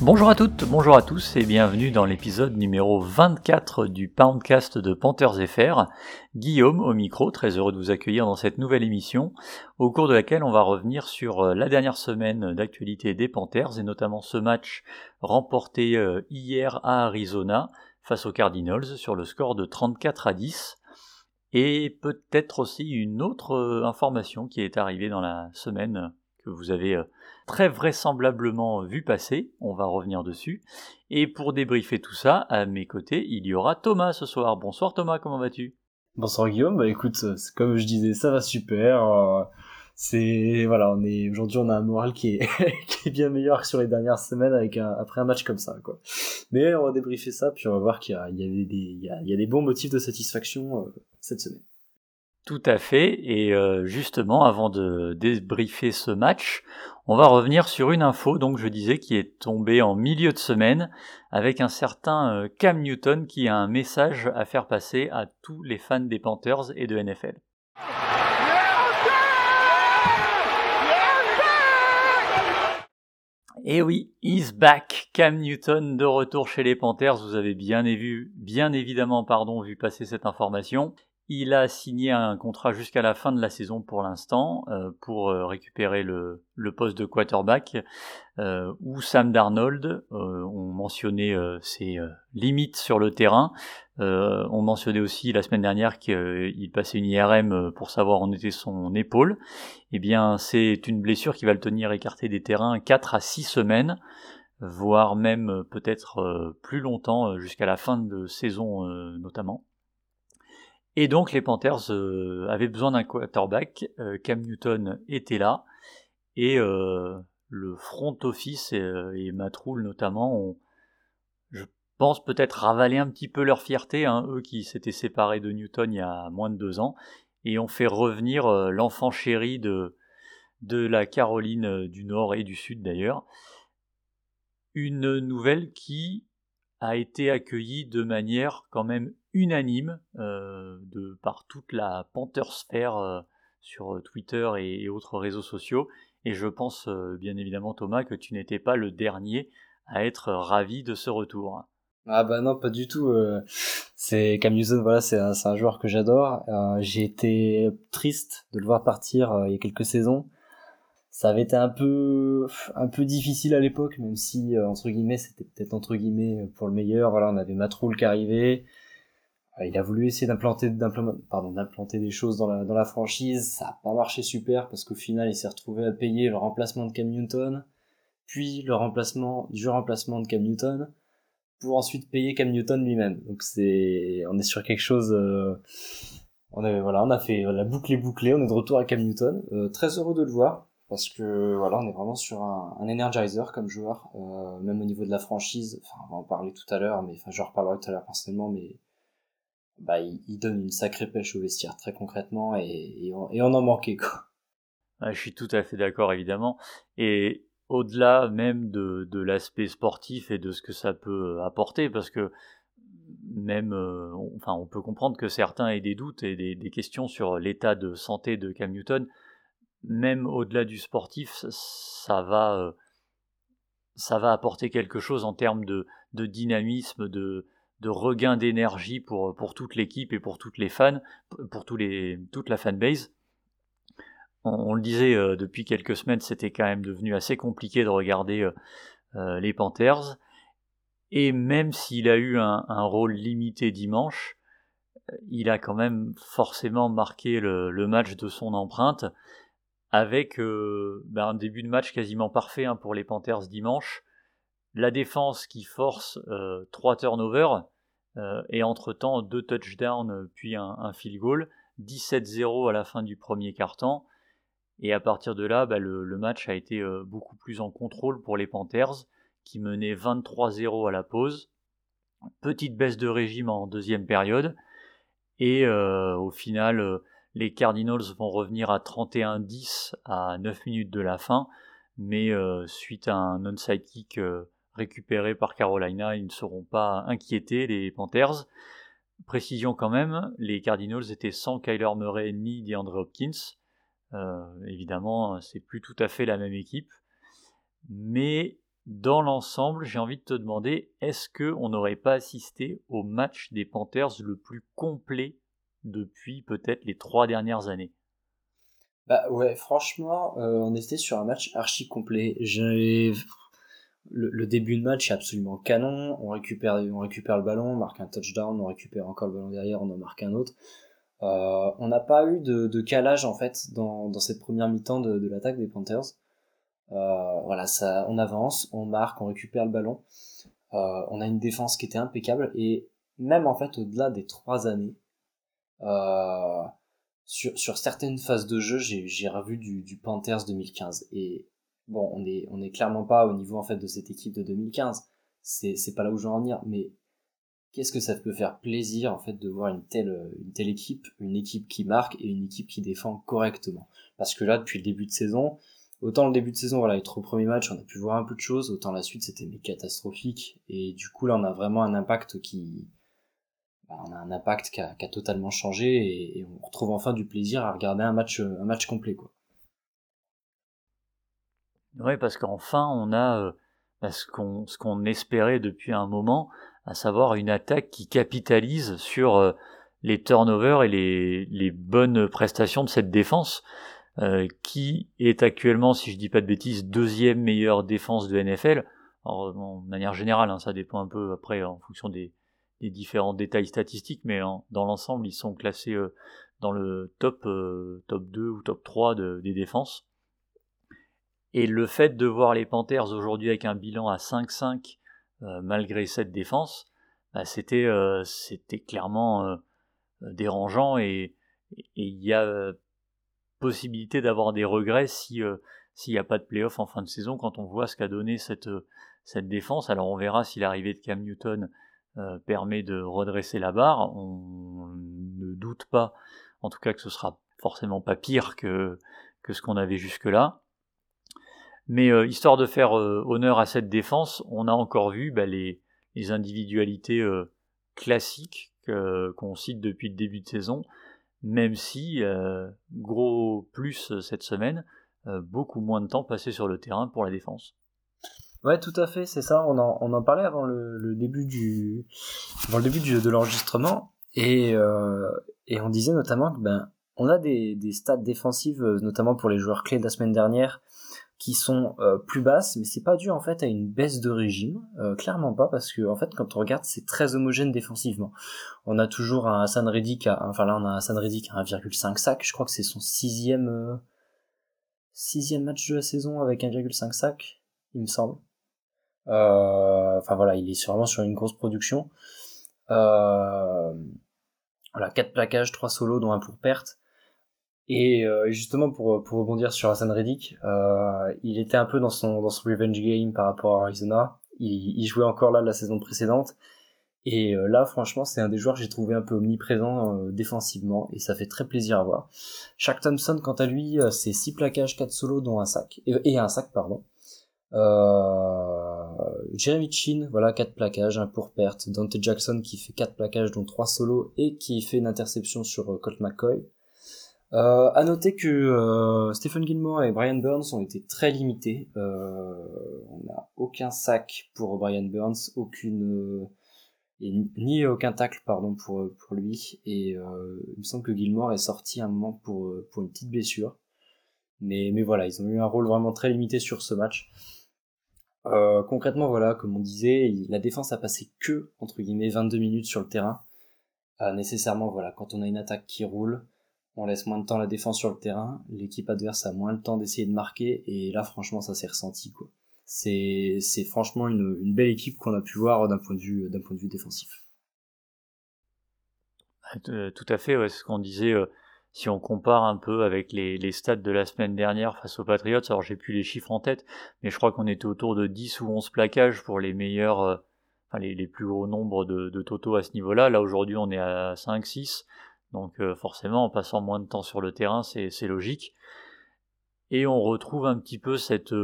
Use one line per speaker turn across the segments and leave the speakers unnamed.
Bonjour à toutes, bonjour à tous et bienvenue dans l'épisode numéro 24 du Poundcast de Panthers FR. Guillaume au micro, très heureux de vous accueillir dans cette nouvelle émission, au cours de laquelle on va revenir sur euh, la dernière semaine d'actualité des Panthers et notamment ce match remporté euh, hier à Arizona face aux Cardinals sur le score de 34 à 10 et peut-être aussi une autre euh, information qui est arrivée dans la semaine que vous avez très vraisemblablement vu passer, on va revenir dessus. Et pour débriefer tout ça, à mes côtés, il y aura Thomas ce soir. Bonsoir Thomas, comment vas-tu?
Bonsoir Guillaume, bah écoute, comme je disais, ça va super. C'est voilà, aujourd'hui on a un moral qui est, bien meilleur que sur les dernières semaines avec un, après un match comme ça quoi. Mais on va débriefer ça puis on va voir qu'il y a des bons motifs de satisfaction euh, cette semaine.
Tout à fait. Et euh, justement, avant de débriefer ce match, on va revenir sur une info, donc je disais, qui est tombée en milieu de semaine, avec un certain euh, Cam Newton qui a un message à faire passer à tous les fans des Panthers et de NFL. Et eh oui, he's back. Cam Newton de retour chez les Panthers. Vous avez bien, bien évidemment pardon, vu passer cette information. Il a signé un contrat jusqu'à la fin de la saison pour l'instant euh, pour euh, récupérer le, poste de quarterback euh, où Sam Darnold ont mentionné ses limites sur le terrain. On mentionnait aussi la semaine dernière qu'il passait une IRM pour savoir où était son épaule. Eh bien, c'est une blessure qui va le tenir écarté des terrains 4 à 6 semaines voire même peut-être plus longtemps jusqu'à la fin de saison notamment. Et donc les Panthers euh, avaient besoin d'un quarterback. Euh, Cam Newton était là. Et euh, le front office et, Matt Rule notamment ont, peut-être ravalé un petit peu leur fierté, hein, eux qui s'étaient séparés de Newton il y a moins de deux ans, et ont fait revenir l'enfant chéri de, la Caroline du Nord et du Sud d'ailleurs. Une nouvelle qui a été accueillie de manière quand même unanime euh, de, par toute la panthersphère euh, sur Twitter et, autres réseaux sociaux. Et je pense euh, bien évidemment Thomas que tu n'étais pas le dernier à être ravi de ce retour.
Ah bah non, pas du tout. c'est Cam Newton, voilà, c'est un, joueur que j'adore. J'ai été triste de le voir partir il y a quelques saisons ça avait été un peu un peu difficile à l'époque même si entre guillemets c'était peut-être entre guillemets pour le meilleur voilà on avait Matroul qui arrivait euh, il a voulu essayer d'implanter, d'implanter des choses dans la, dans la franchise. Ça n'a pas marché super parce qu'au final, il s'est retrouvé à payer le remplacement de Cam Newton, puis le remplacement du remplacement de Cam Newton, pour ensuite payer Cam Newton lui-même. Donc c'est, on est sur quelque chose. Euh, on a, voilà, on a fait la boucle est bouclée. On est de retour à Cam Newton. Euh, très heureux de le voir parce que voilà, on est vraiment sur un, energizer comme joueur, euh, même au niveau de la franchise. Enfin, on va en parler tout à l'heure, mais enfin, je reparlerai tout à l'heure personnellement, mais bah, il, donne une sacrée pêche au vestiaire, très concrètement, et, on, en manquait, quoi.
je suis tout à fait d'accord, évidemment. Et au-delà même de, l'aspect sportif et de ce que ça peut apporter, parce que même, euh, enfin, on peut comprendre que certains aient des doutes et des, questions sur l'état de santé de Cam Newton. Même au-delà du sportif, ça va, euh, ça va apporter quelque chose en termes de dynamisme, de, de regain d'énergie pour, pour toute l'équipe et pour toutes les fans, pour tous les, toute la fanbase. On, le disait euh, depuis quelques semaines, c'était quand même devenu assez compliqué de regarder euh, euh, les Panthers. Et même s'il a eu un, rôle limité dimanche, il a quand même forcément marqué le, match de son empreinte avec ben, un début de match quasiment parfait hein, pour les Panthers dimanche. La défense qui force trois turnovers, euh, et entre-temps deux touchdowns euh, puis un, field goal, 17-0 à la fin du premier quart-temps. Et à partir de là, bah, le, match a été euh, beaucoup plus en contrôle pour les Panthers, qui menaient 23-0 à la pause. Petite baisse de régime en deuxième période. Et au final, les Cardinals vont revenir à 31-10 à 9 minutes de la fin. mais suite à un onside kick récupéré par Carolina, ils ne seront pas inquiétés, les Panthers. Précision quand même, les Cardinals étaient sans Kyler Murray ni DeAndre Hopkins. Évidemment, c'est plus tout à fait la même équipe. Mais dans l'ensemble, j'ai envie de te demander, est-ce qu'on n'aurait pas assisté au match des Panthers le plus complet depuis peut-être les trois dernières années?
Bah ouais, franchement, euh, on était sur un match archi complet. Le, le, début de match est absolument canon. On récupère, on récupère le ballon, on marque un touchdown, on récupère encore le ballon derrière, on en marque un autre. Euh, on n'a pas eu de, calage en fait dans, cette première mi-temps de, l'attaque des Panthers. Euh, voilà, ça, on avance, on marque, on récupère le ballon. Euh, on a une défense qui était impeccable et même en fait au-delà des trois années, sur, certaines phases de jeu, j'ai revu du, Panthers 2015 et bon, on est on est clairement pas au niveau en fait de cette équipe de 2015. C'est c'est pas là où je veux en venir, mais qu'est-ce que ça peut faire plaisir en fait de voir une telle une telle équipe, une équipe qui marque et une équipe qui défend correctement? Parce que là, depuis le début de saison, autant le début de saison, voilà, les trois premiers matchs, on a pu voir un peu de choses, autant la suite c'était catastrophique. Et du coup là, on a vraiment un impact qui, bah, on a un impact qui a, totalement changé et, on retrouve enfin du plaisir à regarder un match, un match complet quoi.
Oui, parce qu'enfin on a euh, bah, ce qu'on espérait depuis un moment, à savoir une attaque qui capitalise sur euh, les turnovers et les, les bonnes prestations de cette défense. Euh, qui est actuellement, si je dis pas de bêtises, deuxième meilleure défense de NFL. Alors, de manière générale, hein, ça dépend un peu après en fonction des, différents détails statistiques, mais dans l'ensemble, ils sont classés euh, dans le top, euh, top 2 ou top 3 des défenses. Et le fait de voir les Panthers aujourd'hui avec un bilan à 5-5 malgré cette défense, bah, c'était c'était clairement dérangeant et il y a possibilité d'avoir des regrets si euh, s'il n'y a pas de playoff en fin de saison quand on voit ce qu'a donné cette, euh, cette défense. Alors on verra si l'arrivée de Cam Newton euh, permet de redresser la barre. On ne doute pas, en tout cas, que ce sera forcément pas pire que, que ce qu'on avait jusque-là. Mais histoire de faire honneur à cette défense, on a encore vu bah, les, individualités classiques qu'on cite depuis le début de saison même si, euh, gros plus euh, cette semaine, euh, beaucoup moins de temps passé sur le terrain pour la défense.
Ouais, tout à fait, c'est ça. On en, on en parlait avant le, début du, avant le début de l'enregistrement, et, et on disait notamment que ben, on a des, des stats défensives, notamment pour les joueurs clés de la semaine dernière, qui sont euh, plus basses, mais c'est pas dû en fait à une baisse de régime, euh, clairement pas, parce que en fait quand on regarde c'est très homogène défensivement. On a toujours un Hassan Reddick, enfin là on a un Hassan Reddick à 1,5 sac, je crois que c'est son sixième euh, sixième match de la saison avec 1,5 sac, il me semble. Enfin voilà, il est vraiment sur une grosse production. voilà, 4 plaquages, 3 solos dont un pour perte. Et euh, justement pour, pour rebondir sur Hassan Reddick, euh, il était un peu dans son dans son revenge game par rapport à Arizona. Il, il jouait encore là la saison précédente. Et euh, là, franchement, c'est un des joueurs que j'ai trouvé un peu omniprésent euh, défensivement et ça fait très plaisir à voir. Shaq Thompson, quant à lui, euh, c'est 6 plaquages, 4 solos, dont un sac. Et, un sac, pardon. Jeremy Chin, voilà, 4 plaquages, un pour perte. Dante Jackson qui fait 4 plaquages, dont 3 solos et qui fait une interception sur Colt McCoy. Euh, à noter que euh, Stephen Gilmore et Brian Burns ont été très limités. Euh, on n'a aucun sac pour Brian Burns, aucune et ni aucun tacle pardon pour pour lui. Et il me semble que Gilmore est sorti un moment pour pour une petite blessure. Mais mais voilà, ils ont eu un rôle vraiment très limité sur ce match. concrètement, voilà, comme on disait, la défense a passé que entre guillemets 22 minutes sur le terrain. nécessairement, voilà, quand on a une attaque qui roule, on laisse moins de temps la défense sur le terrain, l'équipe adverse a moins de temps d'essayer de marquer, et là franchement ça s'est ressenti quoi. C'est, franchement une, belle équipe qu'on a pu voir d'un point de vue, défensif.
Euh, tout à fait, c'est ce qu'on disait. Euh, si on compare un peu avec les, stats de la semaine dernière face aux Patriots, alors j'ai plus les chiffres en tête, mais je crois qu'on était autour de 10 ou 11 plaquages pour les meilleurs, euh, les, plus gros nombres de, de totaux à ce niveau-là. Là aujourd'hui on est à 5-6. Donc euh, forcément, en passant moins de temps sur le terrain, c'est logique. Et on retrouve un petit peu cette,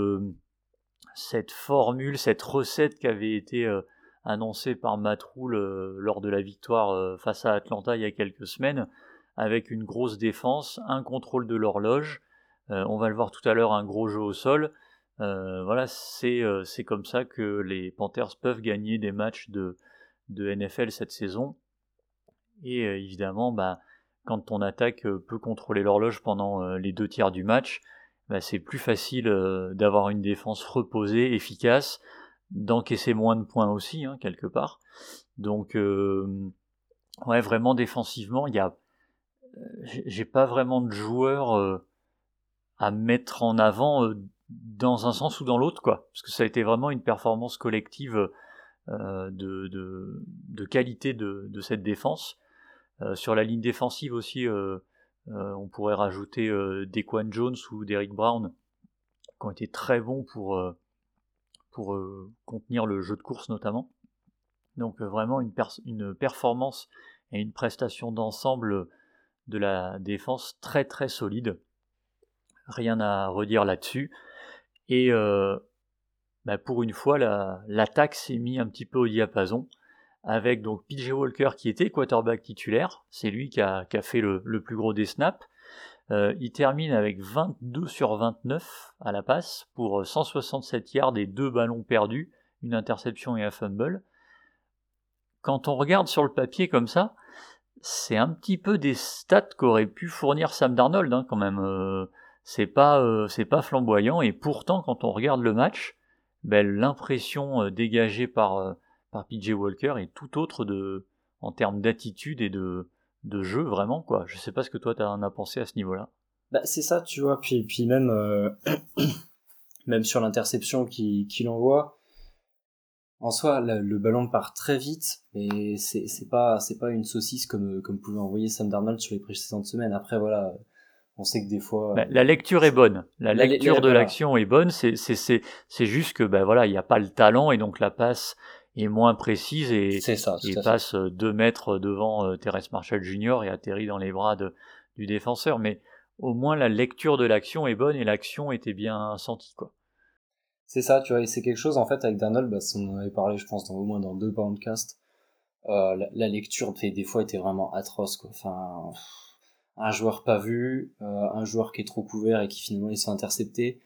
cette formule, cette recette qui avait été annoncée par Matt lors de la victoire face à Atlanta il y a quelques semaines, avec une grosse défense, un contrôle de l'horloge, on va le voir tout à l'heure, un gros jeu au sol. voilà, c'est comme ça que les Panthers peuvent gagner des matchs de NFL cette saison. Et évidemment, bah, quand ton attaque peut contrôler l'horloge pendant les deux tiers du match, bah, c'est plus facile d'avoir une défense reposée, efficace, d'encaisser moins de points aussi, hein, quelque part. Donc, ouais, vraiment défensivement, il y a, j'ai pas vraiment de joueurs à mettre en avant dans un sens ou dans l'autre, quoi. Parce que ça a été vraiment une performance collective de, qualité de cette défense. Euh, sur la ligne défensive aussi, euh, euh, on pourrait rajouter Dequan Jones ou Derrick Brown, qui ont été très bons pour, pour contenir le jeu de course notamment. Donc vraiment une, performance et une prestation d'ensemble de la défense très très solide. Rien à redire là-dessus. Et bah, pour une fois, l'attaque s'est mise un petit peu au diapason avec donc PJ Walker qui était quarterback titulaire, c'est lui qui a, fait le, plus gros des snaps. Euh, il termine avec 22 sur 29 à la passe pour 167 yards et deux ballons perdus, une interception et un fumble. Quand on regarde sur le papier comme ça, c'est un petit peu des stats qu'aurait pu fournir Sam Darnold hein, quand même. Euh, c'est pas euh, pas flamboyant et pourtant quand on regarde le match, ben, l'impression dégagée par par PJ Walker est tout autre de, en termes d'attitude et de, de jeu, vraiment, quoi. Je sais pas ce que toi t'en as pensé à ce niveau-là.
Bah, c'est ça, tu vois, puis, puis même, euh, même sur l'interception qu'il envoie, en soi, le, ballon part très vite, et c'est pas, pas une saucisse comme, comme pouvait envoyer Sam Darnold sur les précédentes semaines. Après, voilà, on sait que des fois.
Bah, la lecture est bonne. La, lecture de l'action est bonne. C'est juste que, ben voilà, il n'y a pas le talent, et donc la passe est moins précise et, passe deux mètres devant euh, Thérèse Marshall Jr. et atterrit dans les bras du défenseur. Mais au moins la lecture de l'action est bonne et l'action était bien sentie. quoi.
C'est ça, tu vois, et c'est quelque chose en fait avec Donald, bah, on en avait parlé je pense dans, au moins dans deux podcasts, euh, la, lecture des fois était vraiment atroce quoi. Enfin, un joueur pas vu, euh, un joueur qui est trop couvert et qui finalement il s'est intercepté.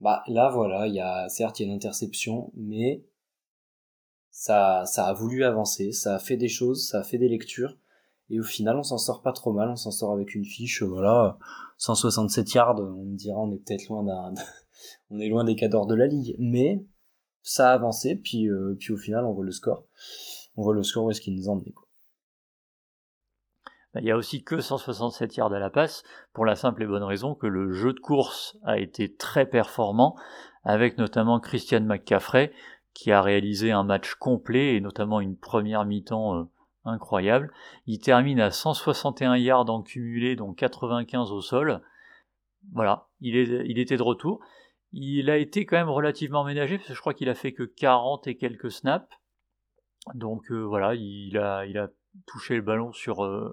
Bah là voilà, il y a certes il y a une interception, mais ça, a voulu avancer, ça a fait des choses, ça a fait des lectures, et au final on s'en sort pas trop mal, on s'en sort avec une fiche, voilà, 167 yards, on me dira on est peut-être loin d'un, on est loin des cadors de la ligue, mais ça a avancé, puis, euh, puis au final on voit le score, on voit le score où est-ce qu'il nous emmenait quoi.
Bah, il y a aussi que 167 yards à la passe, pour la simple et bonne raison que le jeu de course a été très performant, avec notamment Christian McCaffrey, qui a réalisé un match complet et notamment une première mi-temps euh, incroyable. Il termine à 161 yards en cumulé, donc 95 au sol. Voilà, il, était de retour. Il a été quand même relativement ménagé, parce que je crois qu'il a fait que 40 et quelques snaps. Donc euh, voilà, il a, il a touché le ballon sur euh,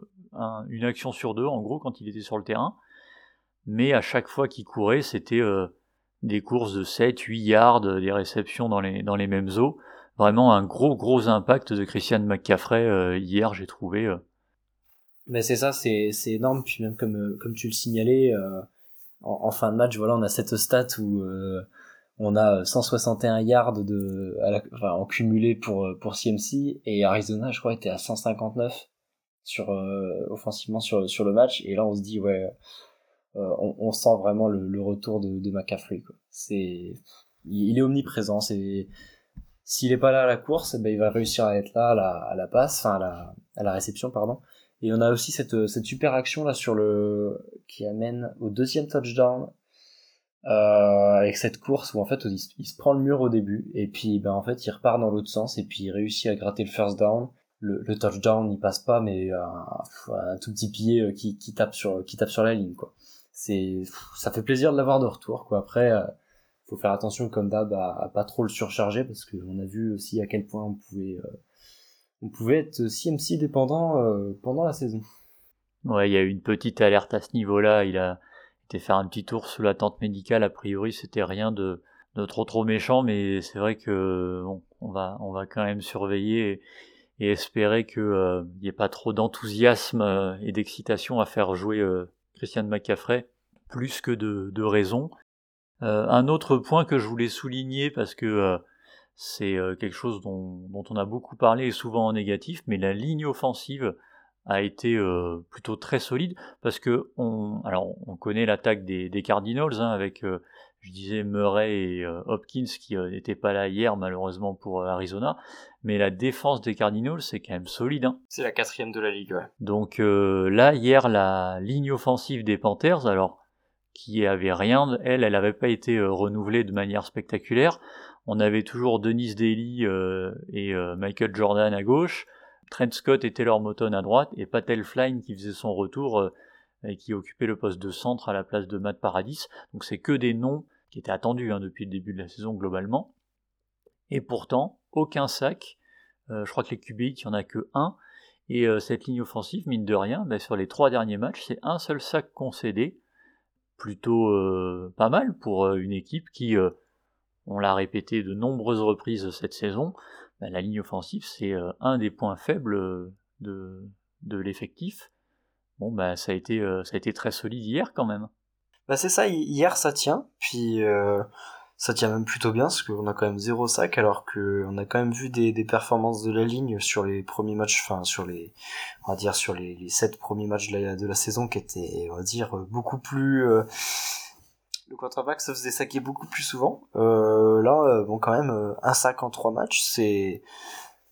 une action sur deux, en gros, quand il était sur le terrain. Mais à chaque fois qu'il courait, c'était des courses de 7, 8 yards, des réceptions dans les, dans les mêmes eaux. Vraiment un gros gros impact de Christian McCaffrey euh, hier, j'ai trouvé. Euh.
Mais c'est ça, c'est, c'est énorme. Puis même comme, euh, comme tu le signalais, en, fin de match, voilà, on a cette stat où on a 161 yards de, en cumulé pour, pour CMC et Arizona, je crois, était à 159 sur, offensivement sur, sur le match. Et là, on se dit, ouais, euh, on, sent vraiment le, retour de, de McCaffrey. C'est, il est omniprésent. C'est, s'il est pas là à la course, ben il va réussir à être là à la, à la passe, enfin à la, à la réception, pardon. Et on a aussi cette, cette super action là sur le qui amène au deuxième touchdown euh, avec cette course où en fait il, se prend le mur au début et puis ben en fait il repart dans l'autre sens et puis il réussit à gratter le first down. Le, le touchdown il passe pas mais un, un tout petit pied euh, qui, qui tape sur qui tape sur la ligne quoi c'est ça fait plaisir de l'avoir de retour quoi. Après euh, faut faire attention comme d'hab à, pas trop le surcharger parce qu'on a vu aussi à quel point on pouvait euh, on pouvait être CMC dépendant euh, pendant la saison.
Ouais il y a eu une petite alerte à ce niveau là il a été faire un petit tour sous la tente médicale. A priori, c'était rien de, de, trop trop méchant, mais c'est vrai que bon, on va on va quand même surveiller et, espérer qu'il n'y ait pas trop d'enthousiasme et d'excitation à faire jouer Christian McCaffrey plus que de, raison. un autre point que je voulais souligner parce que c'est quelque chose dont, dont, on a beaucoup parlé et souvent en négatif, mais la ligne offensive a été plutôt très solide parce que on, alors on connaît l'attaque des, des, Cardinals hein, avec, je disais Murray et Hopkins qui n'étaient pas là hier malheureusement pour Arizona, mais la défense des Cardinals c'est quand même solide. Hein.
C'est la quatrième de la ligue. Ouais.
Donc là hier la ligne offensive des Panthers, alors qui avait rien, elle, elle n'avait pas été renouvelée de manière spectaculaire. On avait toujours Denis Daly et Michael Jordan à gauche. Trent Scott et Taylor Moton à droite, et Patel Flynn qui faisait son retour euh, et qui occupait le poste de centre à la place de Matt Paradis. Donc c'est que des noms qui étaient attendus hein, depuis le début de la saison globalement. Et pourtant, aucun sac. Euh, je crois que les QB, il n'y en a que un. Et euh, cette ligne offensive, mine de rien, ben, sur les trois derniers matchs, c'est un seul sac concédé. Plutôt pas mal pour une équipe qui, on l'a répété de nombreuses reprises cette saison, bah, la ligne offensive, c'est euh, un des points faibles euh, de, de l'effectif. Bon, bah, ça, a été, euh, ça a été très solide hier quand même.
Bah, c'est ça, hier ça tient, puis ça tient même plutôt bien, parce qu'on a quand même zéro sac, alors qu'on a quand même vu des, des, performances de la ligne sur les premiers matchs, enfin sur les, on va dire sur les, sept premiers matchs de la saison qui étaient, on va dire, beaucoup plus le quarterback se faisait saquer beaucoup plus souvent. Euh, là, euh, bon, quand même, euh, un sac en trois matchs, c'est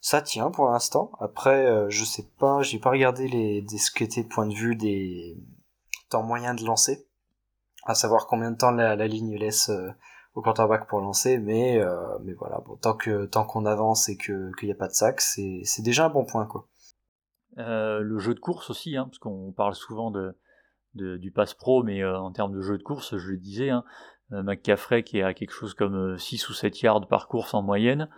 ça tient pour l'instant. Après, je sais pas, j'ai pas regardé les des, ce qu'était point de vue des temps moyens de lancer, à savoir combien de temps la, ligne laisse au quarterback pour lancer, mais mais voilà, bon, tant tant qu'on avance et qu'il n'y a pas de sac, c'est c'est déjà un bon point quoi.
le jeu de course aussi, hein, parce qu'on parle souvent de du pass pro, mais euh, en termes de jeu de course, je le disais, hein, euh, McCaffrey qui est à quelque chose comme 6 euh, ou 7 yards par course en moyenne.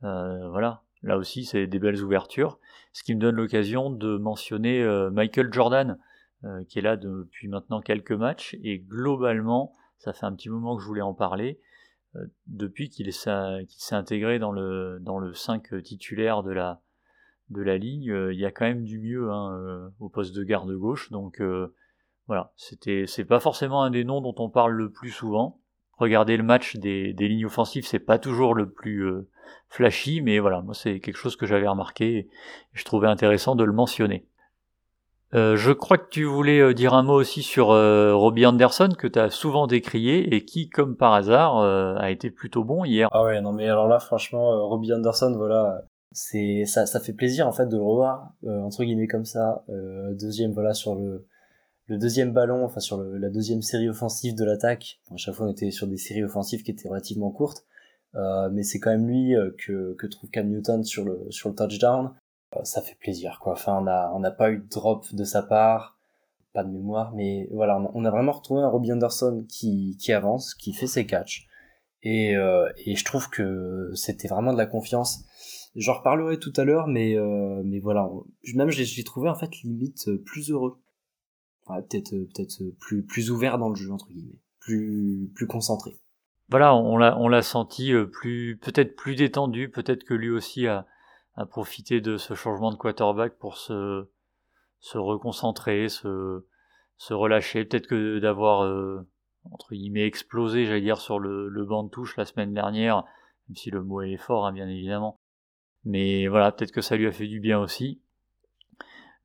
voilà, là aussi c'est des belles ouvertures. Ce qui me donne l'occasion de mentionner Michael Jordan, qui est là depuis maintenant quelques matchs, et globalement, ça fait un petit moment que je voulais en parler, depuis qu'il s'est intégré dans le, dans le 5 titulaire de la, de la ligne, il y a quand même du mieux hein, au poste de garde gauche, donc voilà, c'était, c'est pas forcément un des noms dont on parle le plus souvent. Regardez le match des, des lignes offensives, c'est pas toujours le plus euh, flashy, mais voilà, moi c'est quelque chose que j'avais remarqué et je trouvais intéressant de le mentionner. Euh, je crois que tu voulais euh, dire un mot aussi sur Robbie Anderson que tu as souvent décrié et qui, comme par hasard, a été plutôt bon hier.
Ah ouais, non mais alors là, franchement, Robbie Anderson, voilà, c'est ça, ça fait plaisir en fait de le revoir entre guillemets comme ça. deuxième, voilà, sur le le deuxième ballon, enfin sur la deuxième série offensive de l'attaque, à chaque fois on était sur des séries offensives qui étaient relativement courtes, euh, mais c'est quand même lui euh, que, que trouve Cam Newton sur le, sur le touchdown. Euh, ça fait plaisir quoi. Enfin on a on n'a pas eu de drop de sa part, pas de mémoire, mais voilà on a, vraiment retrouvé un Robbie Anderson qui, qui avance, qui fait ses catchs, et, et je trouve que c'était vraiment de la confiance. J'en reparlerai tout à l'heure, mais mais voilà, même je l'ai trouvé en fait limite plus heureux peut-être euh, peut-être euh, plus plus ouvert dans le jeu entre guillemets, plus plus concentré.
Voilà, on l'a on l'a senti euh, plus peut-être plus détendu, peut-être que lui aussi a a profité de ce changement de quarterback pour se se reconcentrer, se se relâcher, peut-être que d'avoir entre guillemets explosé, j'allais dire sur le, le banc de touche la semaine dernière, même si le mot est fort hein, bien évidemment. Mais voilà, peut-être que ça lui a fait du bien aussi.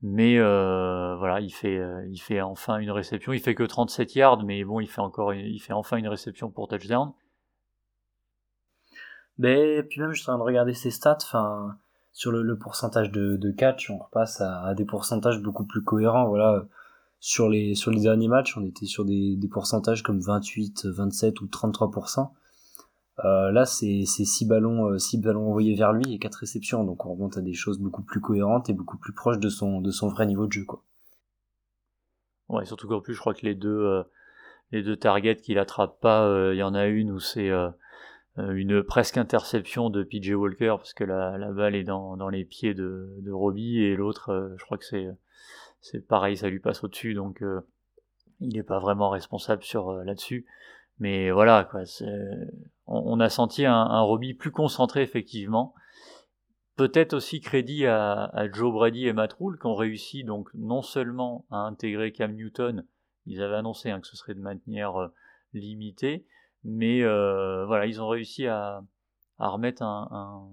Mais euh, voilà, il fait, euh, il fait enfin une réception. Il fait que 37 yards, mais bon, il fait encore, il fait enfin une réception pour touchdown.
Mais puis même, je suis en train de regarder ses stats. Enfin, sur le, pourcentage de, de, catch, on repasse à, des pourcentages beaucoup plus cohérents. Voilà, sur les sur les derniers matchs, on était sur des, des pourcentages comme 28, 27 ou 33 euh, là, c'est 6 ballons, euh, six ballons envoyés vers lui et 4 réceptions, donc on remonte à des choses beaucoup plus cohérentes et beaucoup plus proches de son, vrai niveau de jeu.
Ouais, surtout qu'en plus, je crois que les deux, euh, targets qu'il attrape pas, il y en a une où c'est une presque interception de PJ Walker parce que la, balle est dans, les pieds de, Robbie et l'autre, je crois que c'est c'est pareil, ça lui passe au-dessus, donc il n'est pas vraiment responsable sur là-dessus. Mais voilà, quoi, on, a senti un, un Robbie plus concentré effectivement. Peut-être aussi crédit à, Joe Brady et Matt Rule qui ont réussi donc non seulement à intégrer Cam Newton, ils avaient annoncé hein, que ce serait de manière euh, limitée, mais euh, voilà, ils ont réussi à, remettre un,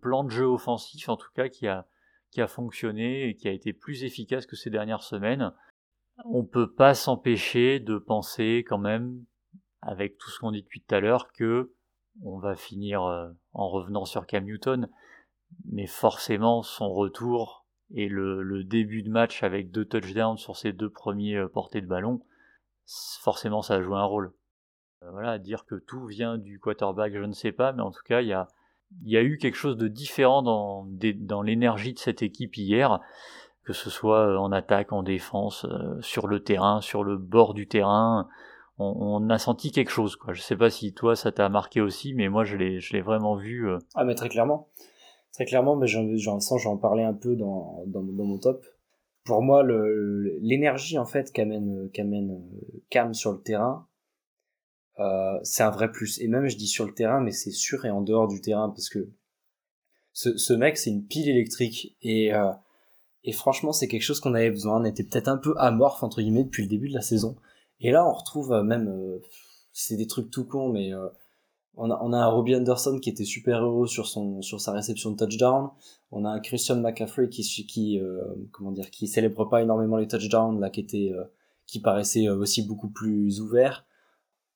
plan de jeu offensif en tout cas qui a, qui a fonctionné et qui a été plus efficace que ces dernières semaines. On peut pas s'empêcher de penser quand même, avec tout ce qu'on dit depuis tout à l'heure, que on va finir euh, en revenant sur Cam Newton mais forcément son retour et le, début de match avec deux touchdowns sur ses deux premiers euh, portées de ballon, forcément ça a joué un rôle. Euh, voilà, dire que tout vient du quarterback, je ne sais pas, mais en tout cas, il y a, y a eu quelque chose de différent dans, dans l'énergie de cette équipe hier, que ce soit en attaque, en défense, sur le terrain, sur le bord du terrain. On, a senti quelque chose. Quoi. Je sais pas si toi ça t'a marqué aussi, mais moi je l'ai, je l'ai vraiment vu.
Ah mais très clairement. Très clairement, mais j'en sens, j'en parlais un peu dans, dans, mon top. Pour moi, l'énergie en fait qu'amène qu'amène Cam sur le terrain, euh, c'est un vrai plus. Et même, je dis sur le terrain, mais c'est sûr et en dehors du terrain, parce que ce, mec, c'est une pile électrique. Et, euh, et franchement, c'est quelque chose qu'on avait besoin. On était peut-être un peu amorphe, entre guillemets, depuis le début de la saison. Et là, on retrouve euh, même... Euh, c'est des trucs tout cons, mais euh, on a, on a un Robbie Anderson qui était super heureux sur son sur sa réception de touchdown. On a un Christian McCaffrey qui qui euh, comment dire qui célèbre pas énormément les touchdowns là qui était euh, qui paraissait euh, aussi beaucoup plus ouvert.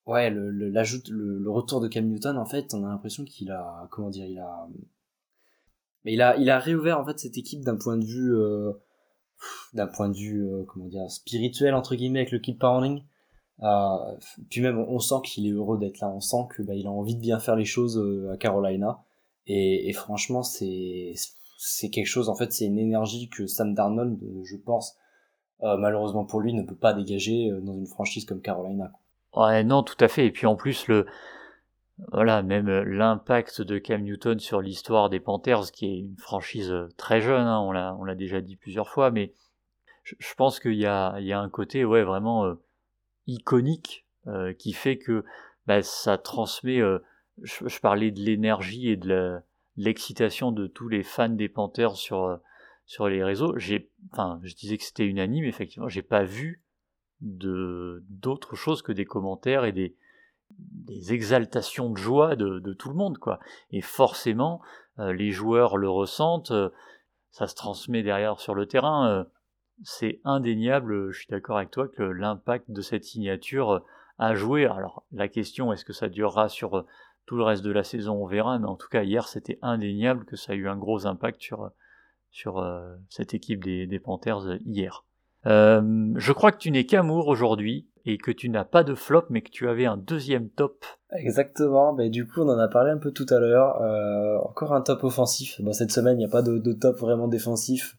Ouais, le l'ajout le, le, retour de Cam Newton en fait, on a l'impression qu'il a comment dire, il a mais il a il a réouvert en fait cette équipe d'un point de vue d'un point de vue comment dire spirituel entre guillemets avec le keep pounding euh, puis même, on sent qu'il est heureux d'être là. On sent que bah, il a envie de bien faire les choses euh, à Carolina. Et, franchement, c'est c'est quelque chose. En fait, c'est une énergie que Sam Darnold, je pense, euh, malheureusement pour lui, ne peut pas dégager dans une franchise comme Carolina.
Ouais, non, tout à fait. Et puis en plus, le voilà, même l'impact de Cam Newton sur l'histoire des Panthers, qui est une franchise très jeune, hein, on l'a déjà dit plusieurs fois, mais je, je pense qu'il y a il y a un côté ouais vraiment iconique euh, qui fait que bah, ça transmet. Euh, je, parlais de l'énergie et de l'excitation de tous les fans des Panthers sur euh, sur les réseaux. J'ai, enfin, je disais que c'était unanime. Effectivement, j'ai pas vu d'autres choses que des commentaires et des exaltations de joie de, de tout le monde quoi et forcément les joueurs le ressentent ça se transmet derrière sur le terrain c'est indéniable, je suis d'accord avec toi, que l'impact de cette signature a joué. Alors la question, est-ce que ça durera sur euh, tout le reste de la saison, on verra, mais en tout cas hier c'était indéniable que ça a eu un gros impact sur, sur euh, cette équipe des, Panthers euh, hier. je crois que tu n'es qu'amour aujourd'hui et que tu n'as pas de flop mais que tu avais un deuxième top.
Exactement, mais du coup on en a parlé un peu tout à l'heure. encore un top offensif. Bon, cette semaine il n'y a pas de, top vraiment défensif.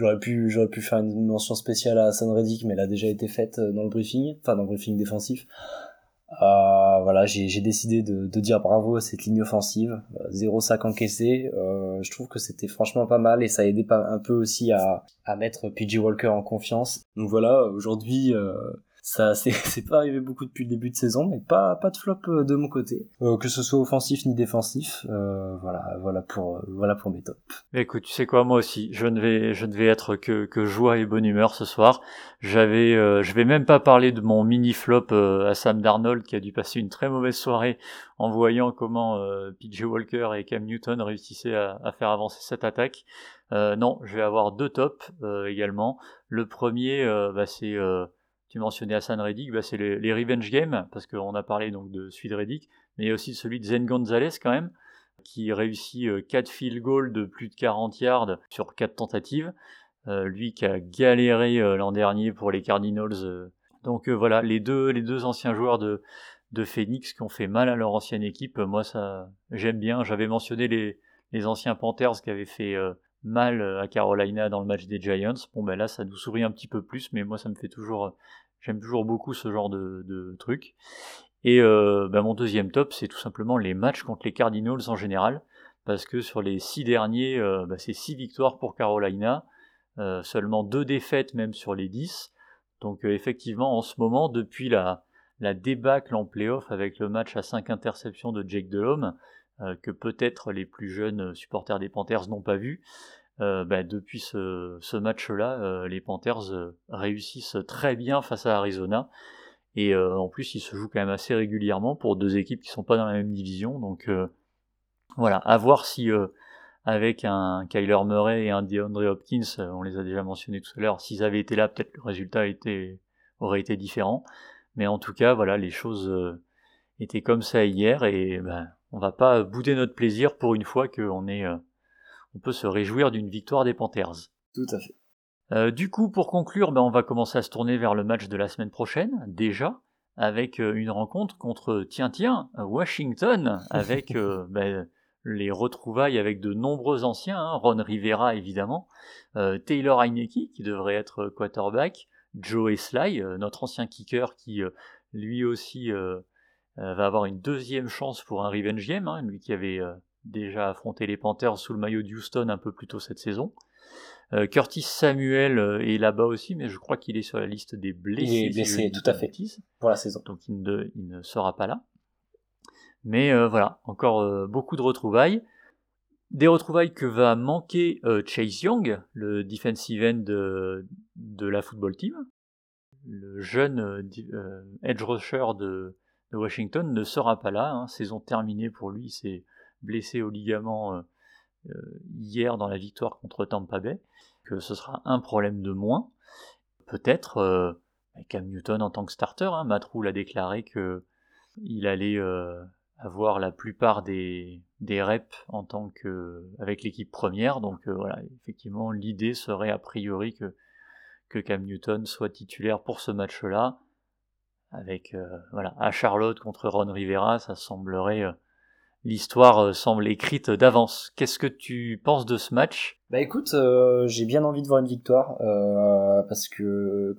J'aurais pu, j'aurais pu faire une mention spéciale à Hassan Reddick, mais elle a déjà été faite euh, dans le briefing, enfin dans le briefing défensif. Euh, voilà, j'ai décidé de, dire bravo à cette ligne offensive, euh, zéro sac encaissé. Je trouve que c'était franchement pas mal et ça a aidé un peu aussi à, à mettre PG Walker en confiance. Donc voilà, aujourd'hui, ça c'est pas arrivé beaucoup depuis le début de saison mais pas pas de flop euh, de mon côté. Euh, que ce soit offensif ni défensif euh, voilà voilà pour euh, voilà pour mes tops.
Écoute tu sais quoi moi aussi je ne vais je ne vais être que que joie et bonne humeur ce soir. J'avais je vais même pas parler de mon mini flop à Sam Darnold qui a dû passer une très mauvaise soirée en voyant comment PJ Walker et Cam Newton réussissaient à, à faire avancer cette attaque. Non je vais avoir deux tops également. Le premier bah, c'est tu mentionnais Hassan Reddick, bah c'est les, revenge games, parce qu'on a parlé donc de celui de Reddick, mais aussi celui de Zen Gonzalez quand même, qui réussit 4 euh, field goals de plus de 40 yards sur 4 tentatives. Euh, lui qui a galéré euh, l'an dernier pour les Cardinals. Donc voilà, les deux, les deux anciens joueurs de, de Phoenix qui ont fait mal à leur ancienne équipe, moi ça j'aime bien. J'avais mentionné les, les anciens Panthers qui avaient fait mal à Carolina dans le match des Giants. Bon ben là ça nous sourit un petit peu plus, mais moi ça me fait toujours J'aime toujours beaucoup ce genre de, de truc. Et euh, bah, mon deuxième top, c'est tout simplement les matchs contre les Cardinals en général, parce que sur les six derniers, euh, bah, c'est six victoires pour Carolina, euh, seulement deux défaites même sur les dix. Donc effectivement, en ce moment, depuis la, débâcle en playoff avec le match à 5 interceptions de Jake Delhomme, que peut-être les plus jeunes supporters des Panthers n'ont pas vu, bah, depuis ce, ce match-là, les Panthers réussissent très bien face à Arizona. Et en plus, ils se jouent quand même assez régulièrement pour deux équipes qui sont pas dans la même division. Donc voilà, à voir si avec un Kyler Murray et un DeAndre Hopkins, on les a déjà mentionnés tout à l'heure, s'ils avaient été là, peut-être le résultat aurait été différent. Mais en tout cas, voilà, les choses étaient comme ça hier et ben, on va pas bouder notre plaisir pour une fois qu'on est, on peut se réjouir d'une victoire des Panthers.
Tout à fait.
Euh, du coup, pour conclure, ben, on va commencer à se tourner vers le match de la semaine prochaine, déjà, avec euh, une rencontre contre, tiens, tiens, Washington, avec euh, ben, les retrouvailles avec de nombreux anciens, hein, Ron Rivera évidemment, Taylor Heineke qui devrait être quarterback, Joe Sly, notre ancien kicker qui lui aussi va avoir une deuxième chance pour un revenge game, hein, lui qui avait déjà affronté les Panthers sous le maillot d'Houston un peu plus tôt cette saison. Euh, Curtis Samuel euh, est là-bas aussi, mais je crois qu'il est sur la liste des blessés.
Il est blessé, tout à fait, pour la saison.
Donc il ne, sera pas là. Mais euh, voilà, encore beaucoup de retrouvailles. Des retrouvailles que va manquer Chase Young, le defensive end de, la football team. Le jeune edge rusher de, Washington ne sera pas là. Hein. Saison terminée pour lui, il s'est blessé au ligament hier dans la victoire contre Tampa Bay que ce sera un problème de moins. Peut-être euh, Cam Newton en tant que starter, hein, Matt l'a déclaré que il allait euh, avoir la plupart des, reps en tant que avec l'équipe première. Donc euh, voilà, effectivement, l'idée serait a priori que, que Cam Newton soit titulaire pour ce match-là. Avec voilà, à Charlotte contre Ron Rivera, ça semblerait l'histoire euh, semble écrite d'avance. Qu'est-ce que tu penses de ce match?
Bah écoute, euh, j'ai bien envie de voir une victoire euh, parce que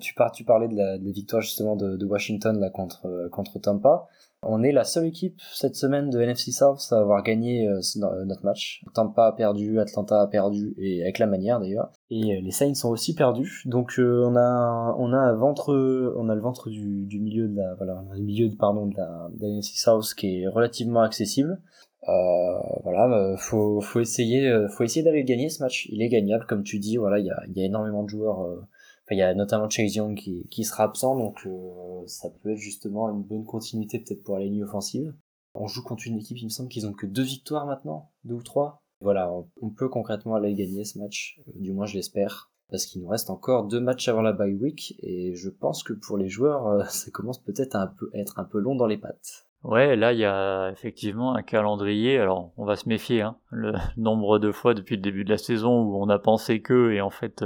tu, tu parlais de la, victoire justement de, Washington là contre contre Tampa. On est la seule équipe cette semaine de NFC South à avoir gagné euh, notre match. Tampa a perdu, Atlanta a perdu, et avec la manière d'ailleurs. Et euh, les Saints sont aussi perdus. Donc on a on a on a le ventre du, milieu de la voilà, le milieu de, pardon de la, South qui est relativement accessible. Euh, voilà, faut faut essayer, faut essayer d'aller gagner ce match. Il est gagnable, comme tu dis. Voilà, il y a, y a énormément de joueurs il y a notamment Chase Young qui, qui sera absent, donc euh, ça peut être justement une bonne continuité peut-être pour la ligne offensive. On joue contre une équipe, il me semble qu'ils ont que deux victoires maintenant, deux ou trois. Voilà, on, peut concrètement aller gagner ce match, euh, du moins je l'espère, parce qu'il nous reste encore deux matchs avant la bye week, et je pense que pour les joueurs, euh, ça commence peut-être à un peu, être un peu long dans les pattes.
Ouais, là il y a effectivement un calendrier. Alors on va se méfier, hein, le nombre de fois depuis le début de la saison où on a pensé que et en fait,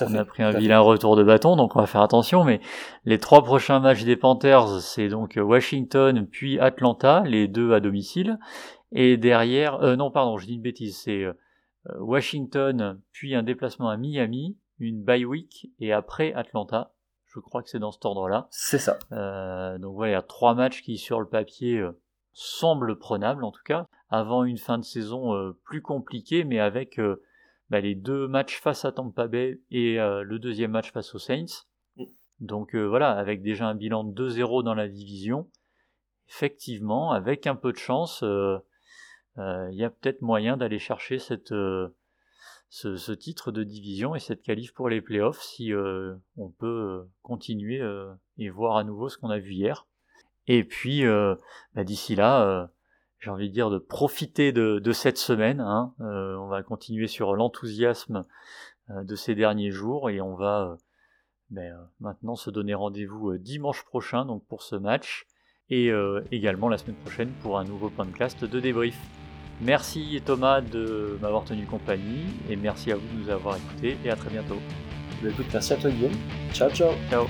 on a pris un vilain retour de bâton, donc on va faire attention. Mais les trois prochains matchs des Panthers, c'est donc Washington puis Atlanta, les deux à domicile, et derrière, euh, non pardon, je dis une bêtise, c'est euh, Washington puis un déplacement à Miami, une bye week et après Atlanta. Je crois que c'est dans cet ordre-là.
C'est ça.
Euh, donc voilà, il y a trois matchs qui sur le papier euh, semblent prenables en tout cas, avant une fin de saison euh, plus compliquée, mais avec bah, les deux matchs face à Tampa Bay et le deuxième match face aux Saints. Mm. Donc voilà, avec déjà un bilan de 2-0 dans la division, effectivement, avec un peu de chance, il y a peut-être moyen d'aller chercher cette ce, titre de division et cette qualif pour les playoffs si euh, on peut euh, continuer euh, et voir à nouveau ce qu'on a vu hier. Et puis bah, d'ici là, j'ai envie de dire de profiter de, cette semaine. Hein. on va continuer sur l'enthousiasme de ces derniers jours et on va ben, maintenant se donner rendez-vous dimanche prochain donc pour ce match et également la semaine prochaine pour un nouveau podcast de débrief. Merci Thomas de m'avoir tenu compagnie et merci à vous de nous avoir écoutés et à très bientôt.
Bah, écoute, merci à toi Guillaume. Ciao ciao.
Ciao.